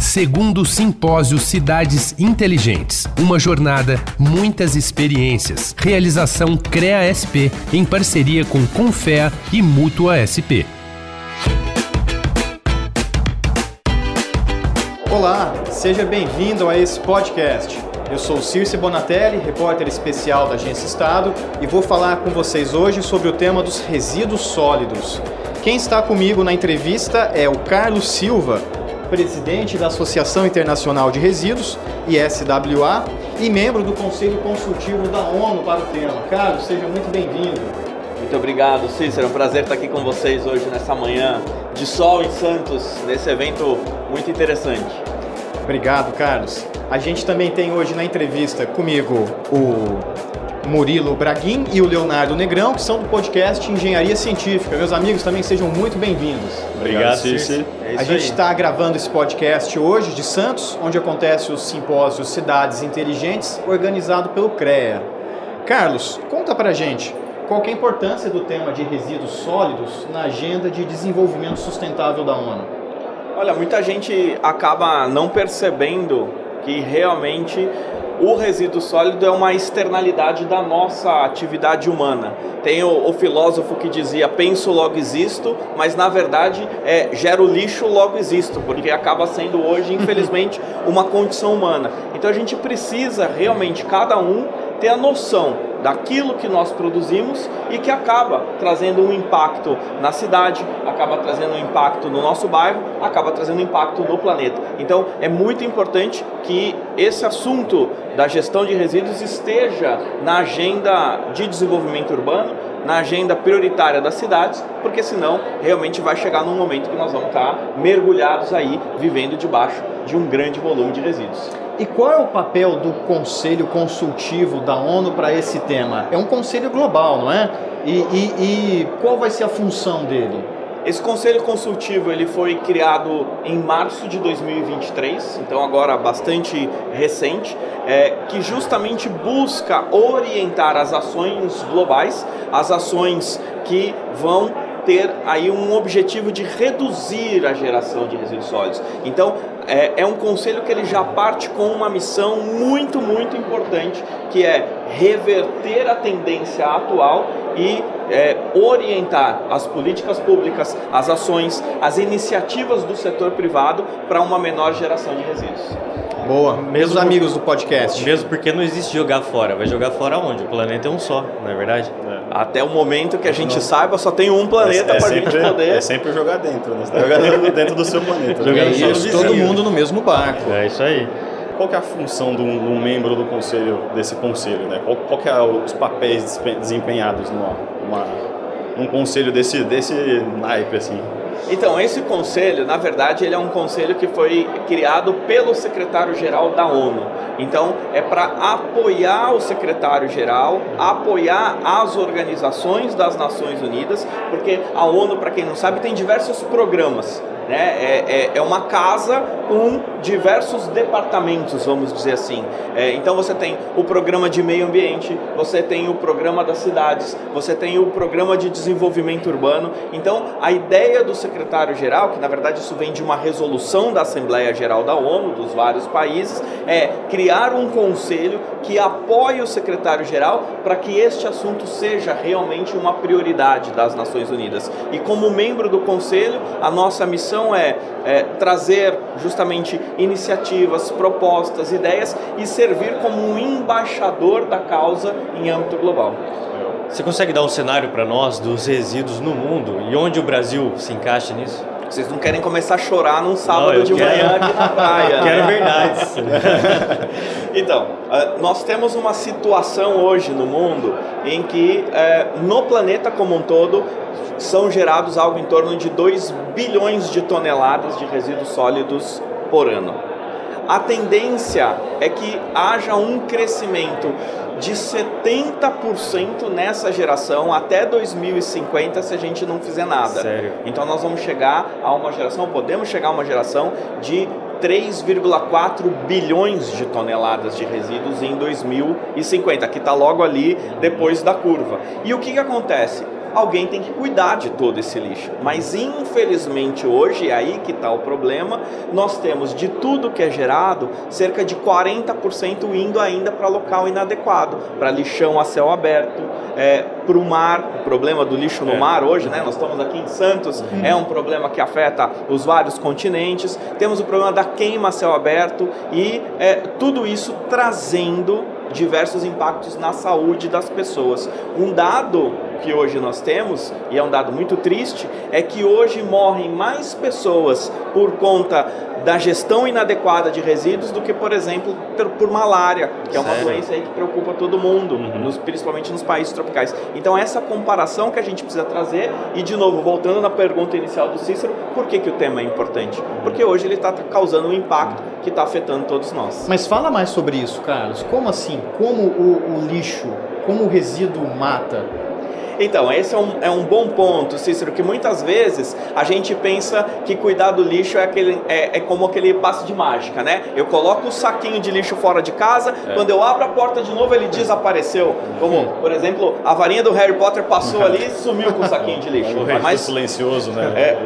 Segundo Simpósio Cidades Inteligentes. Uma jornada, muitas experiências. Realização CREA SP em parceria com Confea e Mútua SP. Olá, seja bem-vindo a esse podcast. Eu sou Circe Bonatelli, repórter especial da Agência Estado, e vou falar com vocês hoje sobre o tema dos resíduos sólidos. Quem está comigo na entrevista é o Carlos Silva, presidente da Associação Internacional de Resíduos, ISWA, e membro do Conselho Consultivo da ONU para o tema. Carlos, seja muito bem-vindo. Muito obrigado, Cícero. É um prazer estar aqui com vocês hoje nessa manhã de sol em Santos, nesse evento muito interessante. Obrigado, Carlos. A gente também tem hoje na entrevista comigo o Murilo Braguin e o Leonardo Negrão, que são do podcast Engenharia Científica. Meus amigos, também sejam muito bem-vindos. Obrigado, Cici. É a gente está gravando esse podcast hoje de Santos, onde acontece o simpósio Cidades Inteligentes, organizado pelo CREA. Carlos, conta pra gente qual é a importância do tema de resíduos sólidos na agenda de desenvolvimento sustentável da ONU. Olha, muita gente acaba não percebendo que realmente o resíduo sólido é uma externalidade da nossa atividade humana. Tem o, o, filósofo que dizia penso logo existo, mas na verdade é gero lixo logo existo, porque acaba sendo hoje, infelizmente, uma condição humana. Então a gente precisa realmente, cada um, ter a noção daquilo que nós produzimos e que acaba trazendo um impacto na cidade, acaba trazendo um impacto no nosso bairro, acaba trazendo um impacto no planeta. Então é muito importante que esse assunto da gestão de resíduos esteja na agenda de desenvolvimento urbano, na agenda prioritária das cidades, porque senão realmente vai chegar num momento que nós vamos estar mergulhados aí, vivendo debaixo de um grande volume de resíduos. E qual é o papel do Conselho Consultivo da ONU para esse tema? É um conselho global, não é? E, e, e, qual vai ser a função dele? Esse conselho consultivo ele foi criado em março de 2023, então agora bastante recente, é, que justamente busca orientar as ações globais, as ações que vão ter aí um objetivo de reduzir a geração de resíduos sólidos. Então, é, é, um conselho que ele já parte com uma missão muito, muito importante, que é reverter a tendência atual e é, orientar as políticas públicas, as ações, as iniciativas do setor privado para uma menor geração de resíduos. Boa. Mesmo os amigos do podcast. Mesmo porque não existe jogar fora. Vai jogar fora onde? O planeta é um só, não é verdade? É. Até o momento que a gente não. saiba, só tem um planeta é, é para a gente poder. É sempre jogar dentro, né? Você tá jogando dentro do seu planeta. Jogando é isso, todo mundo no mesmo barco. É isso aí. Qual que é a função de um, de um membro do conselho, desse conselho, né? Qual, qual que é os papéis desempenhados numa, numa, num conselho desse, desse naipe, assim? Então, esse conselho, na verdade, ele é um conselho que foi criado pelo secretário-geral da ONU. Então, é para apoiar o secretário-geral, apoiar as organizações das Nações Unidas, porque a ONU, para quem não sabe, tem diversos programas né? É, é, é, uma casa com diversos departamentos, vamos dizer assim. É, então você tem o programa de meio ambiente, você tem o programa das cidades, você tem o programa de desenvolvimento urbano. Então a ideia do secretário-geral, que na verdade isso vem de uma resolução da Assembleia Geral da ONU, dos vários países, é criar um conselho que apoie o secretário-geral para que este assunto seja realmente uma prioridade das Nações Unidas. E como membro do conselho, a nossa missão missão é, é trazer justamente iniciativas, propostas, ideias e servir como um embaixador da causa em âmbito global. Você consegue dar um cenário para nós dos resíduos no mundo e onde o Brasil se encaixa nisso? Vocês não querem começar a chorar num sábado não, de quero... manhã aqui na praia. quero verdades. então, ah, nós temos uma situação hoje no mundo em que, eh, no planeta como um todo, são gerados algo em torno de 2 bilhões de toneladas de resíduos sólidos por ano. A tendência é que haja um crescimento de 70% nessa geração até 2050 se a gente não fizer nada. Sério? Então nós vamos chegar a uma geração, podemos chegar a uma geração de 3,4 bilhões de toneladas de resíduos em 2050, que está logo ali depois da curva. E o que, que acontece? Alguém tem que cuidar de todo esse lixo. Mas infelizmente hoje, é aí que está o problema, nós temos de tudo que é gerado, cerca de 40% indo ainda para local inadequado, para lixão a céu aberto, é, para o mar, o problema do lixo no é. mar hoje, né? Nós estamos aqui em Santos, uhum. é um problema que afeta os vários continentes. Temos o problema da queima a céu aberto e é, tudo isso trazendo diversos impactos na saúde das pessoas. Um dado que hoje nós temos, e é um dado muito triste, é que hoje morrem mais pessoas por conta da gestão inadequada de resíduos do que, por exemplo, por, por malária, que é uma Sério? doença aí que preocupa todo mundo, uhum. nos, principalmente nos países tropicais. Então, essa comparação que a gente precisa trazer, e de novo, voltando na pergunta inicial do Cícero, por que, que o tema é importante? Porque hoje ele está causando um impacto que está afetando todos nós. Mas fala mais sobre isso, Carlos. Como assim? Como o, o lixo, como o resíduo mata? Então, esse é um, é um bom ponto, Cícero, que muitas vezes a gente pensa que cuidar do lixo é, aquele, é, é como aquele passo de mágica, né? Eu coloco o saquinho de lixo fora de casa, é. quando eu abro a porta de novo ele desapareceu. Como, por exemplo, a varinha do Harry Potter passou ali e sumiu com o saquinho de lixo. O Mas silencioso, né? É,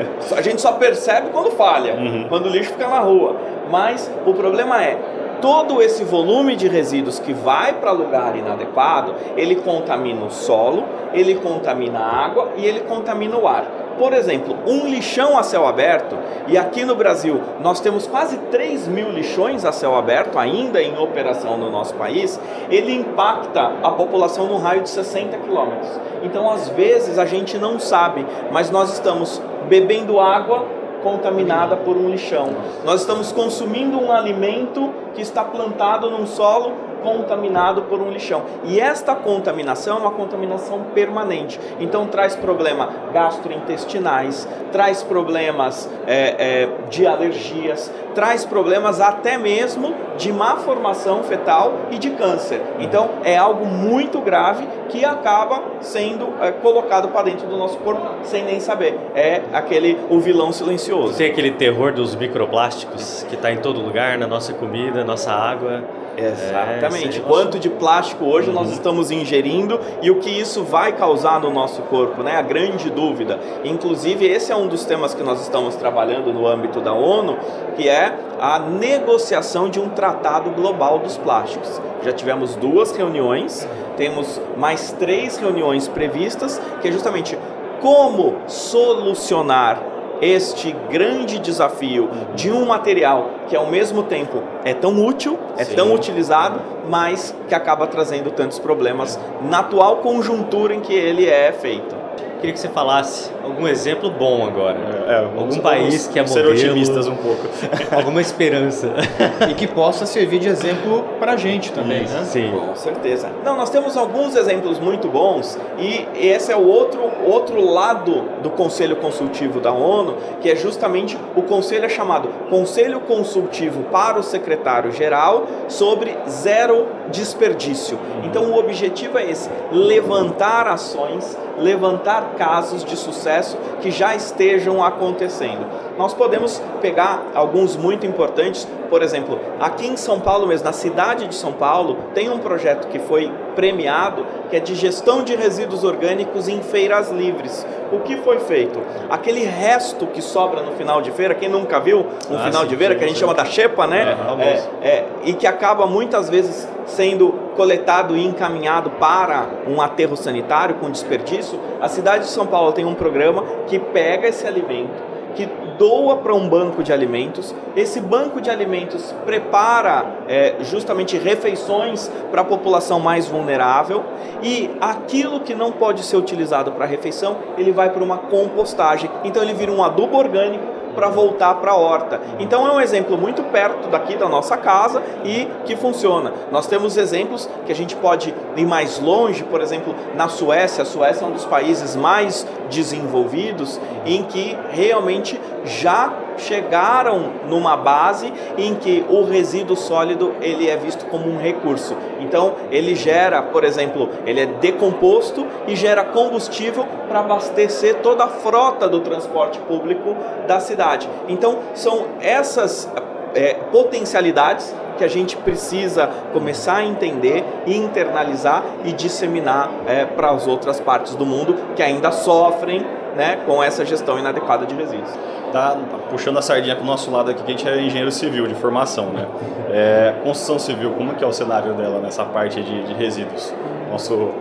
a gente só percebe quando falha, uhum. quando o lixo fica na rua. Mas o problema é, todo esse volume de resíduos que vai para lugar inadequado, ele contamina o solo, ele contamina a água e ele contamina o ar. Por exemplo, um lixão a céu aberto, e aqui no Brasil nós temos quase 3 mil lixões a céu aberto ainda em operação no nosso país, ele impacta a população no raio de 60 quilômetros. Então, às vezes, a gente não sabe, mas nós estamos bebendo água contaminada por um lixão. Nós estamos consumindo um alimento que está plantado num solo contaminado por um lixão. E esta contaminação é uma contaminação permanente. Então traz problemas gastrointestinais, traz problemas é, é, de alergias, traz problemas até mesmo de má formação fetal e de câncer. Então é algo muito grave que acaba sendo é, colocado para dentro do nosso corpo sem nem saber. É aquele o vilão silencioso. Tem aquele terror dos microplásticos que está em todo lugar, na nossa comida, nossa água. Exatamente. É, Quanto de plástico hoje uhum. nós estamos ingerindo e o que isso vai causar no nosso corpo, né? A grande dúvida. Inclusive, esse é um dos temas que nós estamos trabalhando no âmbito da ONU, que é a negociação de um tratado global dos plásticos. Já tivemos duas reuniões, temos mais três reuniões previstas, que é justamente como solucionar este grande desafio de um material que ao mesmo tempo é tão útil, é Sim. tão utilizado, mas que acaba trazendo tantos problemas na atual conjuntura em que ele é feito. Queria que você falasse algum exemplo bom agora. É, é algum país que é modelo. Ser otimistas um pouco. alguma esperança. e que possa servir de exemplo para a gente também, Isso, né? Sim. Com certeza. Não, nós temos alguns exemplos muito bons e esse é o outro, outro lado do Conselho Consultivo da ONU, que é justamente o conselho é chamado Conselho Consultivo para o Secretário-Geral sobre zero desperdício. Então o objetivo é esse, levantar ações levantar casos de sucesso que já estejam acontecendo. Nós podemos pegar alguns muito importantes, por exemplo, aqui em São Paulo mesmo, na cidade de São Paulo, tem um projeto que foi premiado, que é de gestão de resíduos orgânicos em feiras livres. O que foi feito? Aquele resto que sobra no final de feira, quem nunca viu um ah, final sim, de feira, que a gente sim. chama da xepa, né? É, é, é, e que acaba muitas vezes sendo coletado e encaminhado para um aterro sanitário com desperdício, a cidade de São Paulo tem um programa que pega esse alimento, que doa para um banco de alimentos. Esse banco de alimentos prepara é, justamente refeições para a população mais vulnerável e aquilo que não pode ser utilizado para refeição, ele vai para uma compostagem. Então ele vira um adubo orgânico para voltar para a horta. Então é um exemplo muito perto daqui da nossa casa e que funciona. Nós temos exemplos que a gente pode ir mais longe, por exemplo, na Suécia. A Suécia é um dos países mais desenvolvidos em que realmente já chegaram numa base em que o resíduo sólido ele é visto como um recurso. Então ele gera, por exemplo, ele é decomposto e gera combustível para abastecer toda a frota do transporte público da cidade. Então são essas é, potencialidades que a gente precisa começar a entender internalizar e disseminar é, para as outras partes do mundo que ainda sofrem né, com essa gestão inadequada de resíduos. Tá puxando a sardinha para o nosso lado aqui, que a gente é engenheiro civil de formação, né? É, construção civil, como que é o cenário dela nessa parte de, de resíduos? nosso,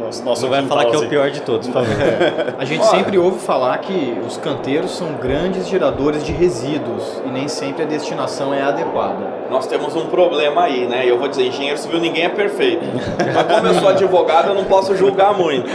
nosso, nosso Não vai falar que é o pior de todos, por favor. É. A gente sempre ouve falar que os canteiros são grandes geradores de resíduos e nem sempre a destinação é adequada. Nós temos um problema aí, né? Eu vou dizer, engenheiro civil ninguém é perfeito. Mas como eu sou advogado, eu não posso julgar muito.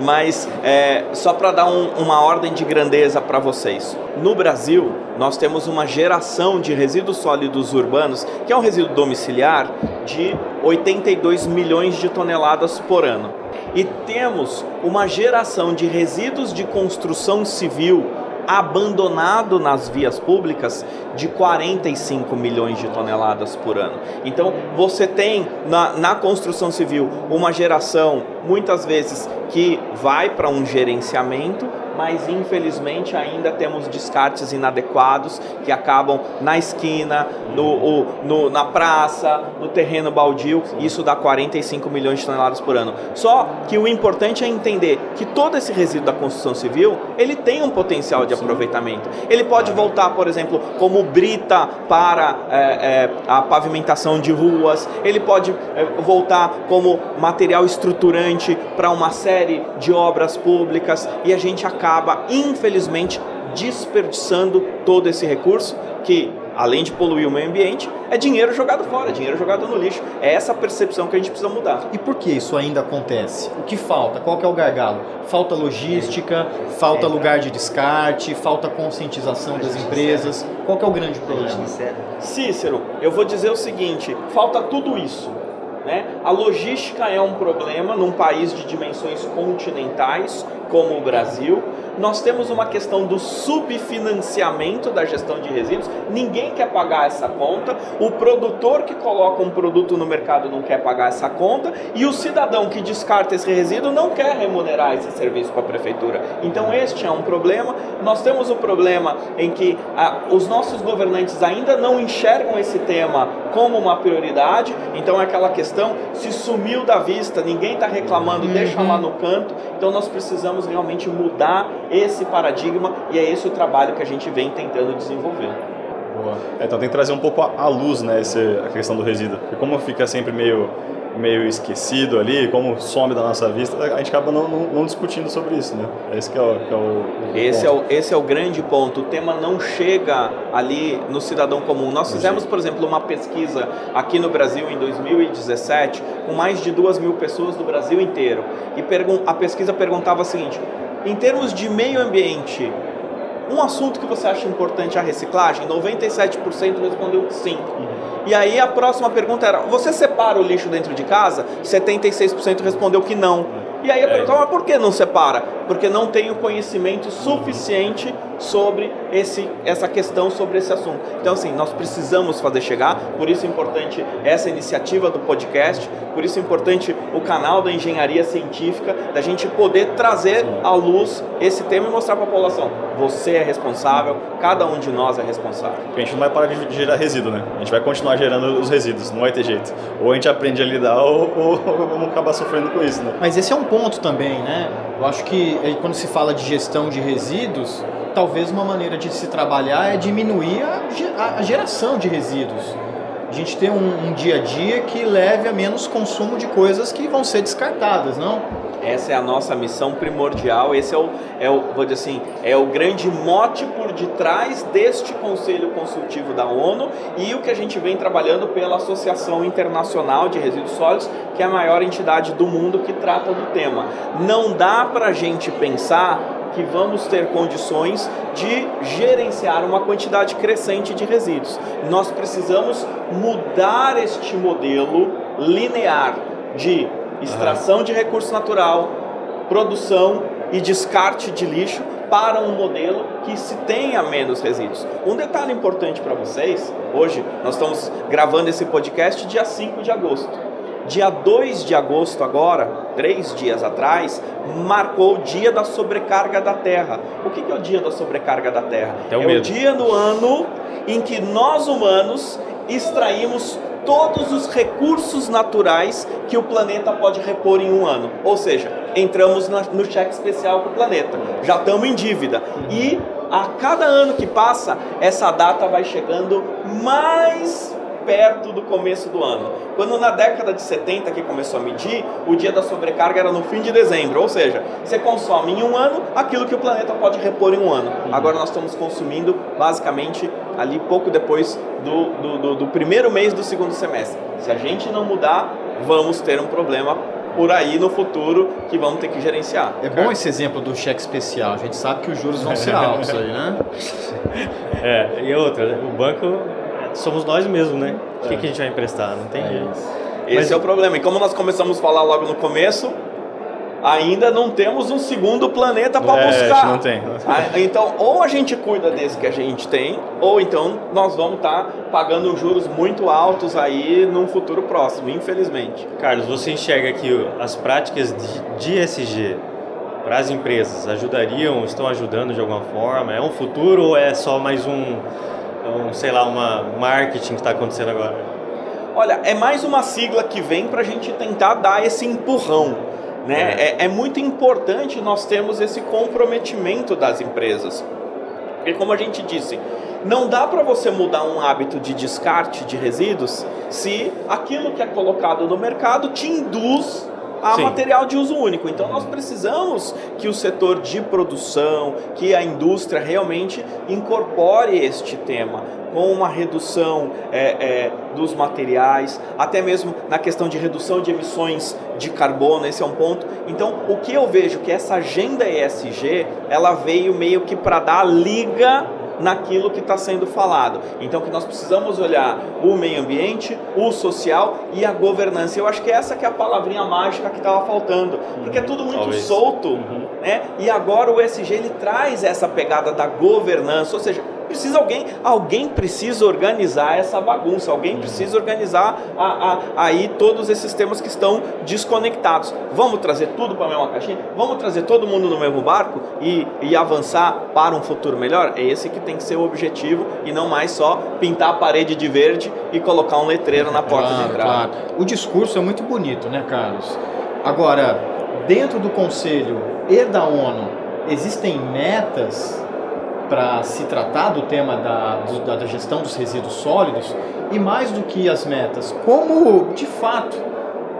Mas é, só para dar um, uma ordem de grandeza para vocês. No Brasil, nós temos uma geração de resíduos sólidos urbanos, que é um resíduo domiciliar, de 82 milhões de toneladas por ano. E temos uma geração de resíduos de construção civil abandonado nas vias públicas de 45 milhões de toneladas por ano. Então, você tem na, na construção civil uma geração, muitas vezes, que vai para um gerenciamento, mas infelizmente ainda temos descartes inadequados que acabam na esquina, no, no, na praça, no terreno baldio. Isso dá 45 milhões de toneladas por ano. Só que o importante é entender que todo esse resíduo da construção civil ele tem um potencial de aproveitamento. Ele pode voltar, por exemplo, como brita para é, é, a pavimentação de ruas. Ele pode é, voltar como material estruturante para uma série de obras públicas e a gente acaba acaba, infelizmente, desperdiçando todo esse recurso que, além de poluir o meio ambiente, é dinheiro jogado fora, é dinheiro jogado no lixo. É essa percepção que a gente precisa mudar. E por que isso ainda acontece? O que falta? Qual que é o gargalo? Falta logística, falta lugar de descarte, falta conscientização das empresas. Qual que é o grande problema? Cícero, eu vou dizer o seguinte, falta tudo isso. Né? A logística é um problema num país de dimensões continentais como o Brasil. Nós temos uma questão do subfinanciamento da gestão de resíduos. Ninguém quer pagar essa conta. O produtor que coloca um produto no mercado não quer pagar essa conta e o cidadão que descarta esse resíduo não quer remunerar esse serviço para a prefeitura. Então este é um problema. Nós temos o um problema em que ah, os nossos governantes ainda não enxergam esse tema como uma prioridade. Então é aquela questão se sumiu da vista, ninguém está reclamando, uhum. deixa lá no canto. Então nós precisamos realmente mudar esse paradigma e é esse o trabalho que a gente vem tentando desenvolver. É, então tem que trazer um pouco à luz né, a questão do resíduo. Porque como fica sempre meio meio esquecido ali, como some da nossa vista, a gente acaba não, não, não discutindo sobre isso, né? Esse é o, que é o, esse, é o, esse é o grande ponto. O tema não chega ali no cidadão comum. Nós fizemos, por exemplo, uma pesquisa aqui no Brasil em 2017 com mais de duas mil pessoas do Brasil inteiro. E a pesquisa perguntava o seguinte: em termos de meio ambiente, um assunto que você acha importante é a reciclagem? 97% respondeu sim. E aí a próxima pergunta era: você separa o lixo dentro de casa? 76% respondeu que não. E aí eu pergunto, mas por que não separa? Porque não tem o conhecimento suficiente sobre esse, essa questão, sobre esse assunto. Então, assim, nós precisamos fazer chegar, por isso é importante essa iniciativa do podcast, por isso é importante o canal da engenharia científica, da gente poder trazer à luz esse tema e mostrar para a população: você é responsável, cada um de nós é responsável. Porque a gente não vai parar de gerar resíduo, né? A gente vai continuar gerando os resíduos, não vai ter jeito. Ou a gente aprende a lidar ou, ou, ou vamos acabar sofrendo com isso, né? Mas esse é um ponto também, né? Eu acho que quando se fala de gestão de resíduos, talvez uma maneira de se trabalhar é diminuir a, a geração de resíduos. A gente ter um, um, dia a dia que leve a menos consumo de coisas que vão ser descartadas, não? Essa é a nossa missão primordial, esse é o, é o, vou dizer assim, é o grande mote por detrás deste Conselho Consultivo da ONU e o que a gente vem trabalhando pela Associação Internacional de Resíduos Sólidos, que é a maior entidade do mundo que trata do tema. Não dá para a gente pensar que vamos ter condições de gerenciar uma quantidade crescente de resíduos. Nós precisamos mudar este modelo linear de extração de recurso natural, produção e descarte de lixo para um modelo que se tenha menos resíduos. Um detalhe importante para vocês, hoje nós estamos gravando esse podcast dia 5 de agosto. Dia 2 de agosto, agora, três dias atrás, marcou o dia da sobrecarga da Terra. O que é o dia da sobrecarga da Terra? é medo. o dia do ano em que nós humanos extraímos todos os recursos naturais que o planeta pode repor em um ano. Ou seja, entramos no cheque especial para o planeta. Já estamos em dívida. E a cada ano que passa, essa data vai chegando mais perto do começo do ano. Quando na década de 70 que começou a medir, o dia da sobrecarga era no fim de dezembro, ou seja, você consome em um ano aquilo que o planeta pode repor em um ano. Agora nós estamos consumindo basicamente ali pouco depois do, do, do, do primeiro mês do segundo semestre. Se a gente não mudar, vamos ter um problema por aí no futuro que vamos ter que gerenciar. É bom esse exemplo do cheque especial. A gente sabe que os juros vão ser altos aí, né? É, e outra, o banco somos nós mesmos, né? O que, que a gente vai emprestar? Não tem jeito. Esse Mas- é o problema. E como nós começamos a falar logo no começo, ainda não temos um segundo planeta para É, buscar. não tem. Ah, Então, ou a gente cuida desse que a gente tem, ou então nós vamos estar pagando juros muito altos aí num futuro próximo, infelizmente. Carlos, você enxerga que as práticas de, de ESG para as empresas ajudariam, estão ajudando de alguma forma? É um futuro ou é só mais um, um sei lá, uma marketing que está acontecendo agora? Olha, é mais uma sigla que vem para a gente tentar dar esse empurrão. Né? É. é muito importante nós termos esse comprometimento das empresas. Porque, como a gente disse, não dá para você mudar um hábito de descarte de resíduos se aquilo que é colocado no mercado te induz a Sim. material de uso único. Então nós precisamos que o setor de produção, que a indústria realmente incorpore este tema com uma redução é, é, dos materiais, até mesmo na questão de redução de emissões de carbono, esse é um ponto. Então, o que eu vejo que essa agenda ESG, ela veio meio que para dar liga naquilo que está sendo falado. Então, que nós precisamos olhar o meio ambiente, o social e a governança. Eu acho que essa que é a palavrinha mágica que estava faltando, porque é tudo muito Talvez. solto, né? E agora o ESG ele traz essa pegada da governança, ou seja, precisa alguém, alguém precisa organizar essa bagunça, alguém precisa organizar a, a- aí todos esses temas que estão desconectados. Vamos trazer tudo para a mesma caixinha? Vamos trazer todo mundo no mesmo barco e, e avançar para um futuro melhor? É esse que tem que ser o objetivo e não mais só pintar a parede de verde e colocar um letreiro na porta de Claro, entrada. claro. O discurso é muito bonito, né, Carlos? Agora, dentro do Conselho e da ONU, existem metas para se tratar do tema da, da, gestão dos resíduos sólidos? E mais do que as metas, como de fato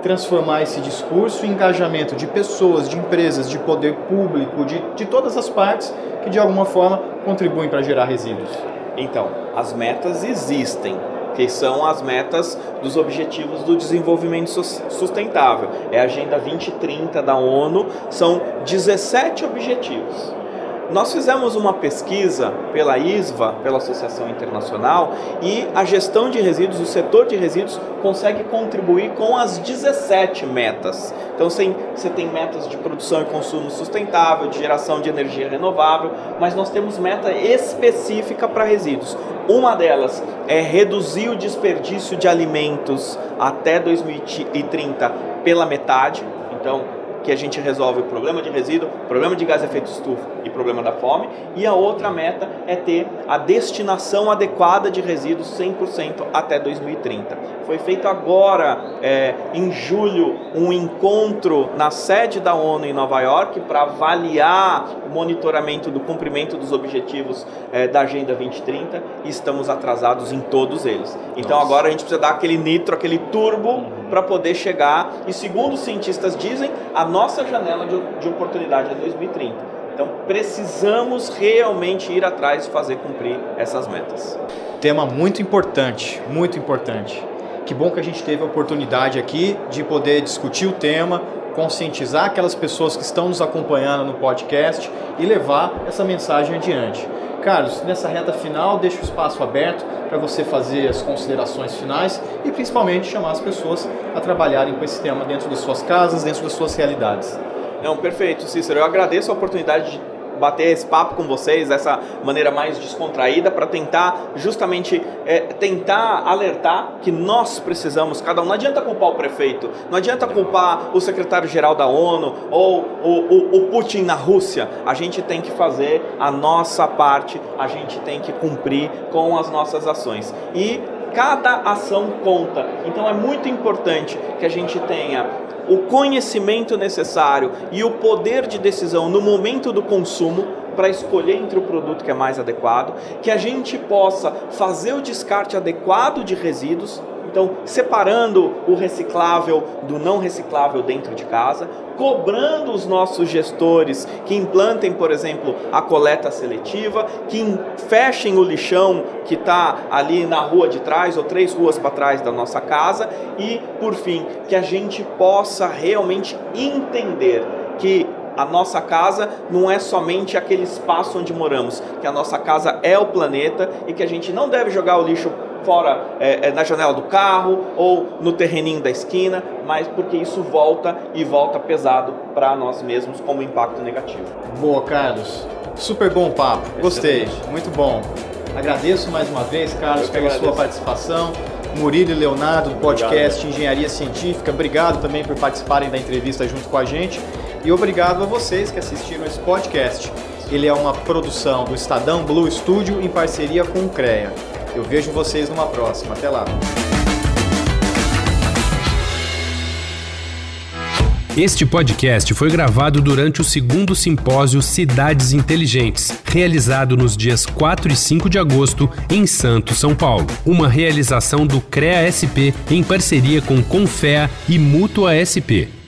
transformar esse discurso em engajamento de pessoas, de empresas, de poder público, de, de todas as partes que de alguma forma contribuem para gerar resíduos? Então, as metas existem, que são as metas dos Objetivos do Desenvolvimento Sus- Sustentável. É a Agenda 2030 da ONU, são 17 objetivos. Nós fizemos uma pesquisa pela ISVA, pela Associação Internacional, e a gestão de resíduos, o setor de resíduos, consegue contribuir com as 17 metas. Então você tem metas de produção e consumo sustentável, de geração de energia renovável, mas nós temos meta específica para resíduos. Uma delas é reduzir o desperdício de alimentos até 2030 pela metade. Então, que a gente resolve o problema de resíduo, problema de gás de efeito estufa e problema da fome. E a outra meta é ter a destinação adequada de resíduos 100% até 2030. Foi feito agora, é, em julho, um encontro na sede da ONU em Nova York para avaliar o monitoramento do cumprimento dos objetivos é, da Agenda 2030 e estamos atrasados em todos eles. Então Nossa. agora a gente precisa dar aquele nitro, aquele turbo para poder chegar. E segundo os cientistas dizem, a nossa janela de, de oportunidade é 2030. Então precisamos realmente ir atrás e fazer cumprir essas metas. Tema muito importante, muito importante. Que bom que a gente teve a oportunidade aqui de poder discutir o tema, conscientizar aquelas pessoas que estão nos acompanhando no podcast e levar essa mensagem adiante. Carlos, nessa reta final, deixa o espaço aberto para você fazer as considerações finais e principalmente chamar as pessoas a trabalharem com esse tema dentro de suas casas, dentro das suas realidades. Não, perfeito, Cícero. Eu agradeço a oportunidade de bater esse papo com vocês, essa maneira mais descontraída, para tentar justamente é, tentar alertar que nós precisamos, cada um. Não adianta culpar o prefeito, não adianta culpar o secretário-geral da ONU ou o, o, o Putin na Rússia. A gente tem que fazer a nossa parte, a gente tem que cumprir com as nossas ações. E cada ação conta. Então é muito importante que a gente tenha o conhecimento necessário e o poder de decisão no momento do consumo para escolher entre o produto que é mais adequado, que a gente possa fazer o descarte adequado de resíduos, então separando o reciclável do não reciclável dentro de casa, cobrando os nossos gestores que implantem, por exemplo, a coleta seletiva, que fechem o lixão que está ali na rua de trás ou três ruas para trás da nossa casa e, por fim, que a gente possa realmente entender que a nossa casa não é somente aquele espaço onde moramos, que a nossa casa é o planeta e que a gente não deve jogar o lixo fora é, é, na janela do carro ou no terreninho da esquina, mas porque isso volta e volta pesado para nós mesmos como impacto negativo. Boa, Carlos. Super bom papo. Gostei. Muito bom. Agradeço mais uma vez, Carlos, pela agradeço. sua participação. Murilo e Leonardo, do podcast obrigado. Engenharia Científica, obrigado também por participarem da entrevista junto com a gente. E obrigado a vocês que assistiram esse podcast. Ele é uma produção do Estadão Blue Studio em parceria com o CREA. Eu vejo vocês numa próxima. Até lá. Este podcast foi gravado durante o segundo simpósio Cidades Inteligentes, realizado nos dias 4 e 5 de agosto em Santos, São Paulo. Uma realização do CREA SP em parceria com Confea e Mútua SP.